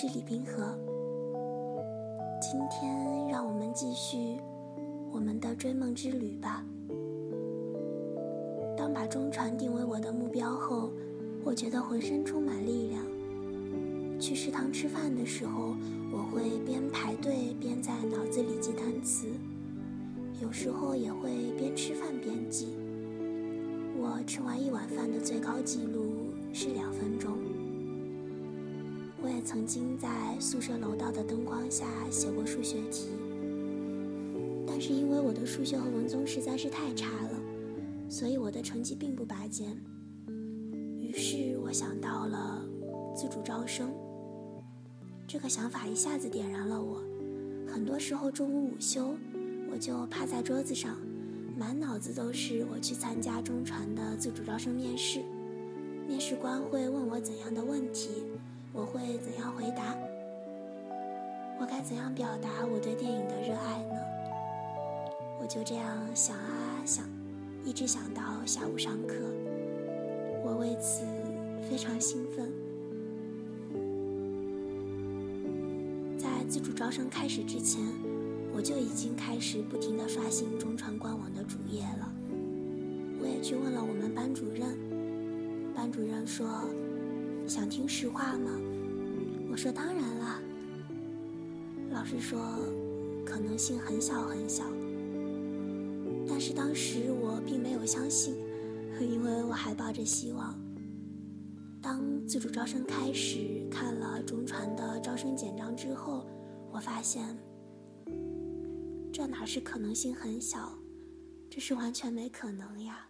是李冰河。今天让我们继续我们的追梦之旅吧。当把中传定为我的目标后，我觉得浑身充满力量。去食堂吃饭的时候，我会边排队边在脑子里记单词，有时候也会边吃饭边记。我吃完一碗饭的最高记录是两分钟。曾经在宿舍楼道的灯光下写过数学题，但是因为我的数学和文综实在是太差了。所以我的成绩并不拔尖。于是我想到了自主招生，这个想法一下子点燃了我。很多时候中午午休，我就趴在桌子上，满脑子都是我去参加中传的自主招生面试，面试官会问我怎样的问题，我会怎样回答，我该怎样表达我对电影的热爱呢？我就这样想啊想。一直想到下午上课，我为此非常兴奋。在自主招生开始之前，我就已经开始不停地刷新中传官网的主页了。我也去问了我们班主任，班主任说：“想听实话吗？”我说：“当然啦。”老师说：“可能性很小很小。”但是当时我并没有相信，因为我还抱着希望。当自主招生开始，看了中传的招生简章之后，我发现，这哪是可能性很小，这是完全没可能呀。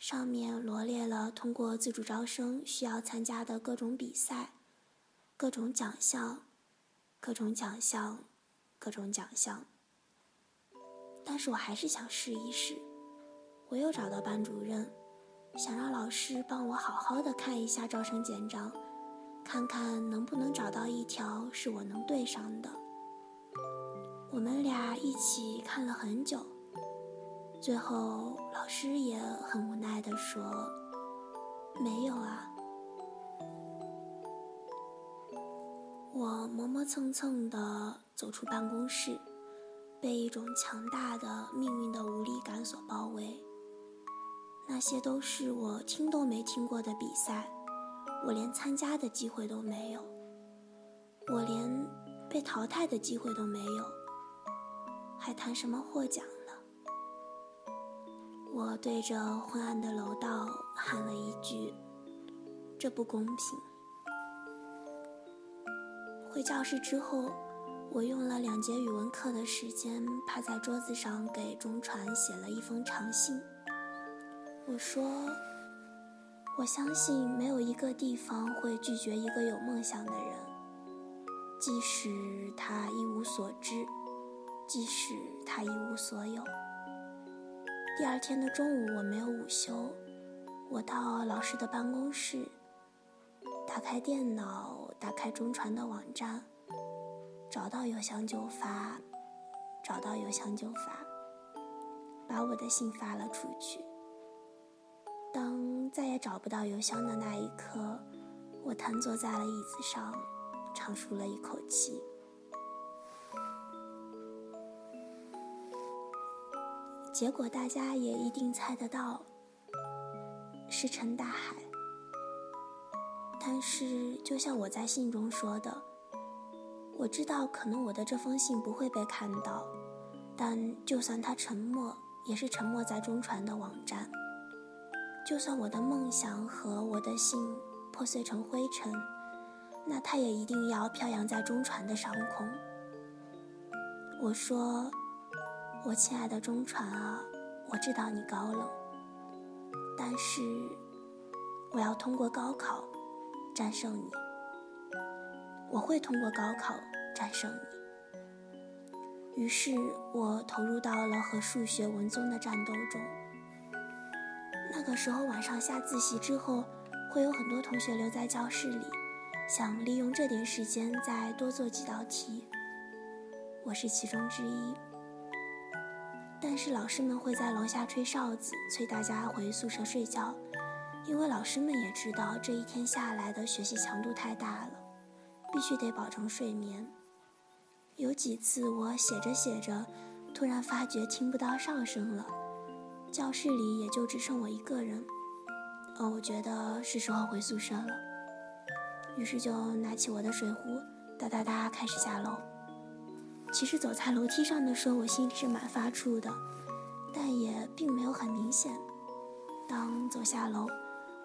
上面罗列了通过自主招生需要参加的各种比赛、各种奖项、各种奖项、各种奖项。但是我还是想试一试。我又找到班主任，想让老师帮我好好的看一下招生简章，看看能不能找到一条是我能对上的。我们俩一起看了很久，最后老师也很无奈的说：“没有啊。”我磨磨蹭蹭的走出办公室。被一种强大的命运的无力感所包围。那些都是我听都没听过的比赛，我连参加的机会都没有，我连被淘汰的机会都没有，还谈什么获奖？我对着昏暗的楼道喊了一句：“这不公平。”回教室之后。我用了两节语文课的时间，趴在桌子上给中传写了一封长信。我说：“我相信没有一个地方会拒绝一个有梦想的人，即使他一无所知，即使他一无所有。”第二天的中午，我没有午休，我到老师的办公室，打开电脑，打开中传的网站。找到邮箱就发，找到邮箱就发，把我的信发了出去。当再也找不到邮箱的那一刻，我瘫坐在了椅子上，长舒了一口气。结果大家也一定猜得到，石沉大海。但是，就像我在信中说的。我知道，可能我的这封信不会被看到，但就算他沉默，也是沉默在中传的网站。就算我的梦想和我的信破碎成灰尘，那他也一定要飘扬在中传的上空。我说：“我亲爱的中传啊，我知道你高冷，但是我要通过高考战胜你。我会通过高考。”战胜你。于是我投入到了和数学文综的战斗中。那个时候晚上下自习之后，会有很多同学留在教室里，想利用这点时间再多做几道题。我是其中之一。但是老师们会在楼下吹哨子，催大家回宿舍睡觉，因为老师们也知道这一天下来的学习强度太大了，必须得保证睡眠。有几次我写着写着，突然发觉听不到哨声了，教室里也就只剩我一个人。哦，我觉得是时候回宿舍了，于是就拿起我的水壶，哒哒哒开始下楼。其实走在楼梯上的时候，我心里是蛮发怵的，但也并没有很明显。当走下楼，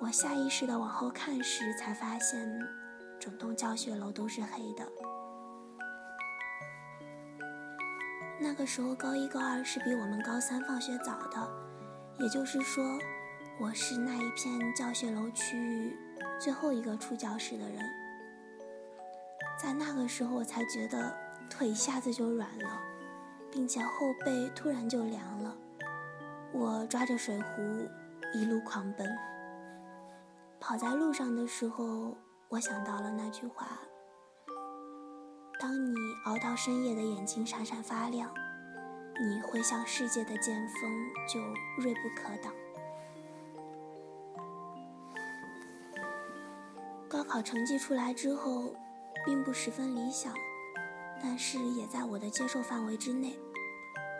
我下意识的往后看时，才发现整栋教学楼都是黑的。那个时候高一高二是比我们高三放学早的，也就是说，我是那一片教学楼区域最后一个出教室的人。在那个时候，我才觉得腿一下子就软了，并且后背突然就凉了。我抓着水壶一路狂奔，跑在路上的时候，我想到了那句话。当你熬到深夜的眼睛闪闪发亮，你挥向世界的剑锋就锐不可挡。高考成绩出来之后，并不十分理想，但是也在我的接受范围之内。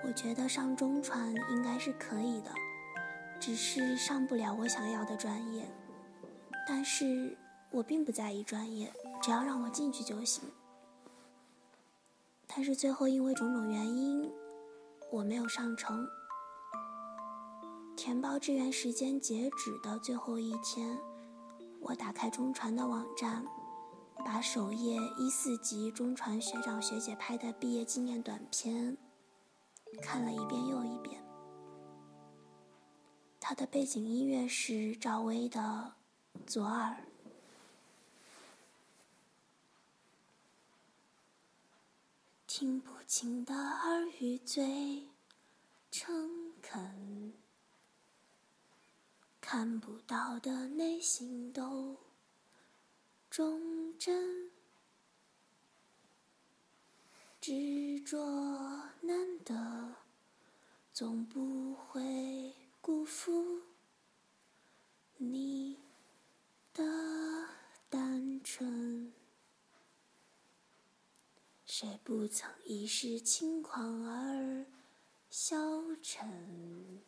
我觉得上中传应该是可以的，只是上不了我想要的专业。但是我并不在意专业，只要让我进去就行。但是最后因为种种原因，我没有上成。填报志愿时间截止的最后一天，我打开中传的网站，把首页一四级中传学长学姐拍的毕业纪念短片看了一遍又一遍。他的背景音乐是赵薇的《左耳》。听不清的耳语最诚恳，看不到的内心都忠贞，执着难得，总不会辜负你的单纯。谁不曾一时轻狂而消沉？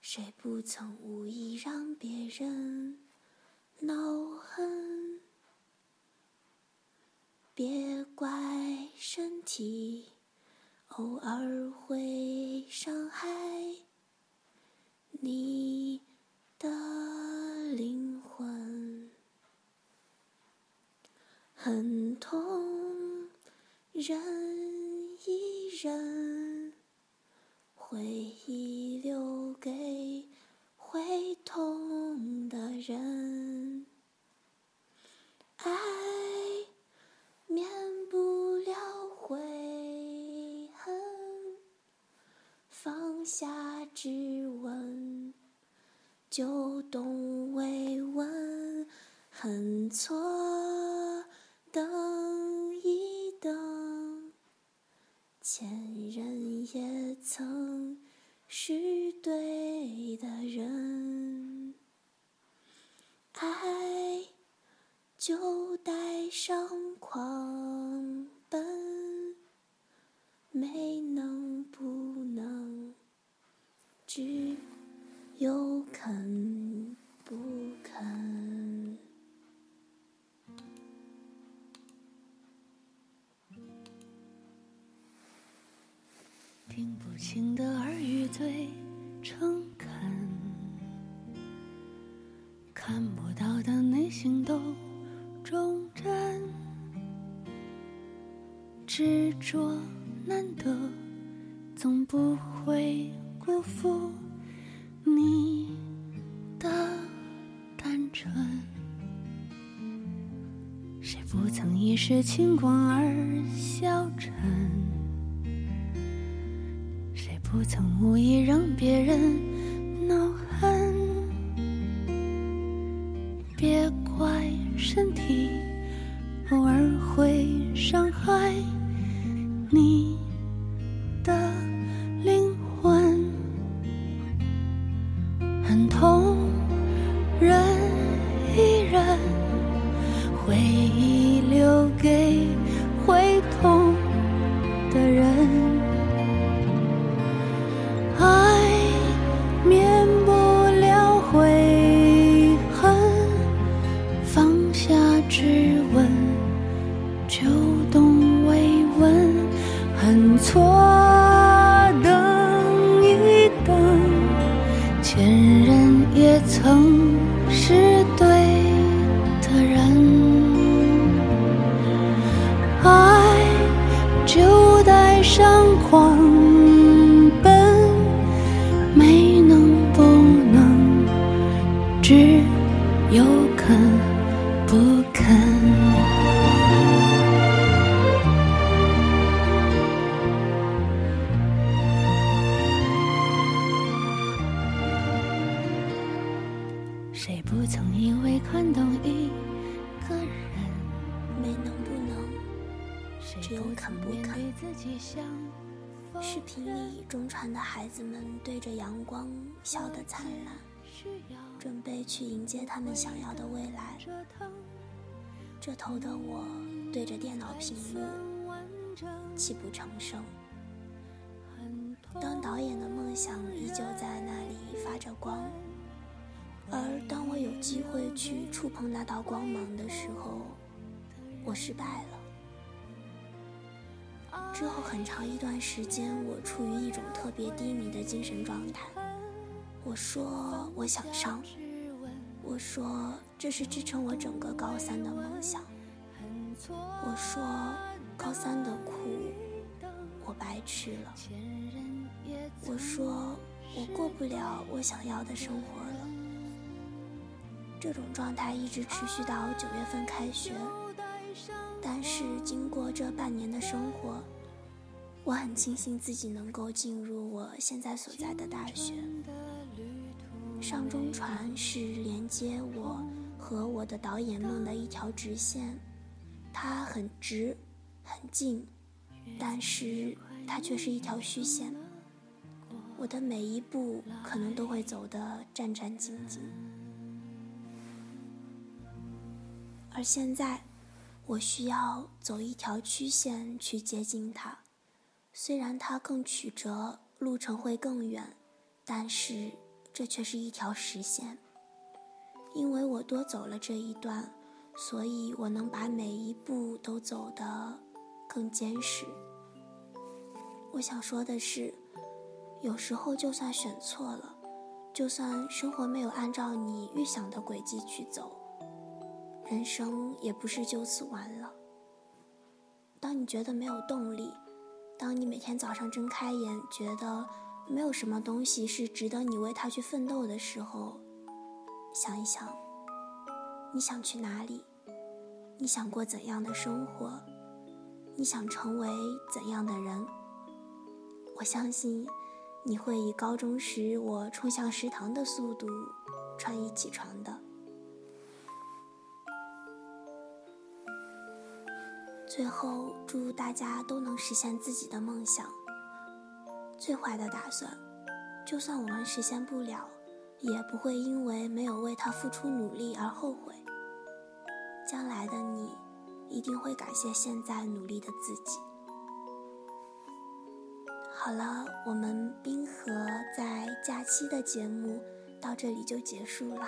谁不曾无意让别人恼恨？别怪身体偶尔会伤害你的灵魂。很痛，忍一忍，回忆留给会痛的人。爱免不了悔恨，放下质问，就懂慰问。很错。等一等，前任也曾是对的人，爱就带上狂奔，没能不能，只有肯不肯。听不清的耳语最诚恳，看不到的内心都忠贞，执着难得，总不会辜负你的单纯。谁不曾一时轻狂而消沉？谁不曾无意让别人恼恨，别怪身体偶尔会伤害你。试问秋冬未闻，很错。他们想要的未来。这头的我对着电脑屏幕泣不成声。当导演的梦想依旧在那里发着光，而当我有机会去触碰那道光芒的时候，我失败了。之后很长一段时间，我处于一种特别低迷的精神状态。我说我想上，我说这是支撑我整个高三的梦想。我说高三的苦我白吃了。我说我过不了我想要的生活了。这种状态一直持续到九月份开学。但是经过这半年的生活，我很庆幸自己能够进入我现在所在的大学。上中船是连接我和我的导演梦的一条直线，它很直，很近，但是它却是一条虚线。我的每一步可能都会走得战战兢兢，而现在。我需要走一条曲线去接近它，虽然它更曲折，路程会更远，但是这却是一条实线。因为我多走了这一段，所以我能把每一步都走得更坚实。我想说的是，有时候就算选错了，就算生活没有按照你预想的轨迹去走。人生也不是就此完了。当你觉得没有动力，当你每天早上睁开眼觉得没有什么东西是值得你为它去奋斗的时候，想一想，你想去哪里？你想过怎样的生活？你想成为怎样的人？我相信你会以高中时我冲向食堂的速度穿衣起床的。最后，祝大家都能实现自己的梦想。最坏的打算，就算我们实现不了，也不会因为没有为他付出努力而后悔。将来的你，一定会感谢现在努力的自己。好了，我们冰河在假期的节目到这里就结束了。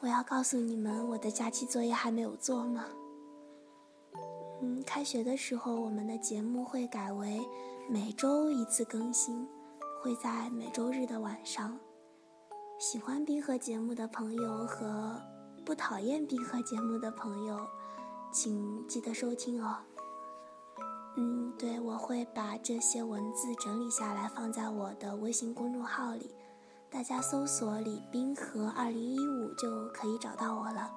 我要告诉你们，我的假期作业还没有做吗？嗯，开学的时候，我们的节目会改为每周一次更新，会在每周日的晚上。喜欢冰河节目的朋友和不讨厌冰河节目的朋友，请记得收听哦。嗯，对，我会把这些文字整理下来，放在我的微信公众号里，大家搜索“李冰河二零一五”就可以找到我了。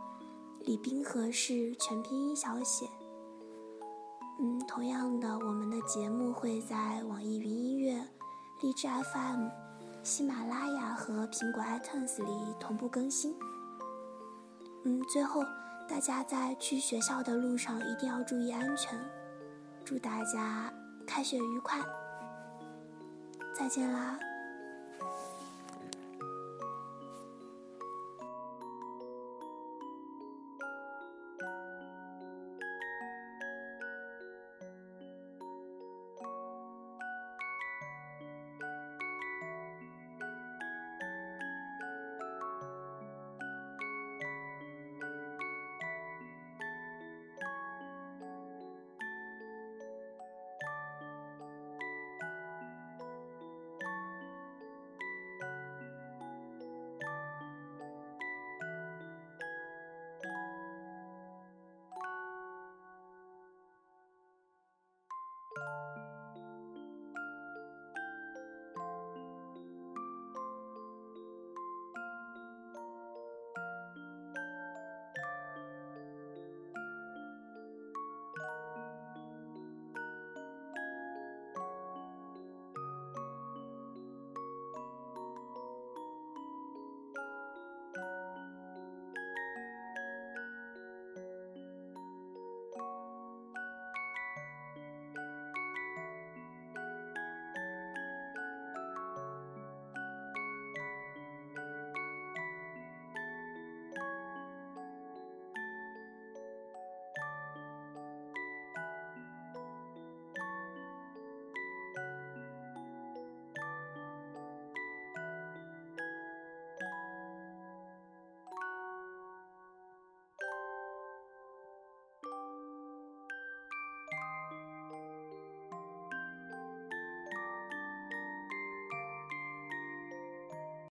李冰河是全拼音小写。嗯，同样的，我们的节目会在网易云音乐、荔枝 FM、喜马拉雅和苹果 iTunes 里同步更新。嗯，最后大家在去学校的路上一定要注意安全。祝大家开学愉快！再见啦。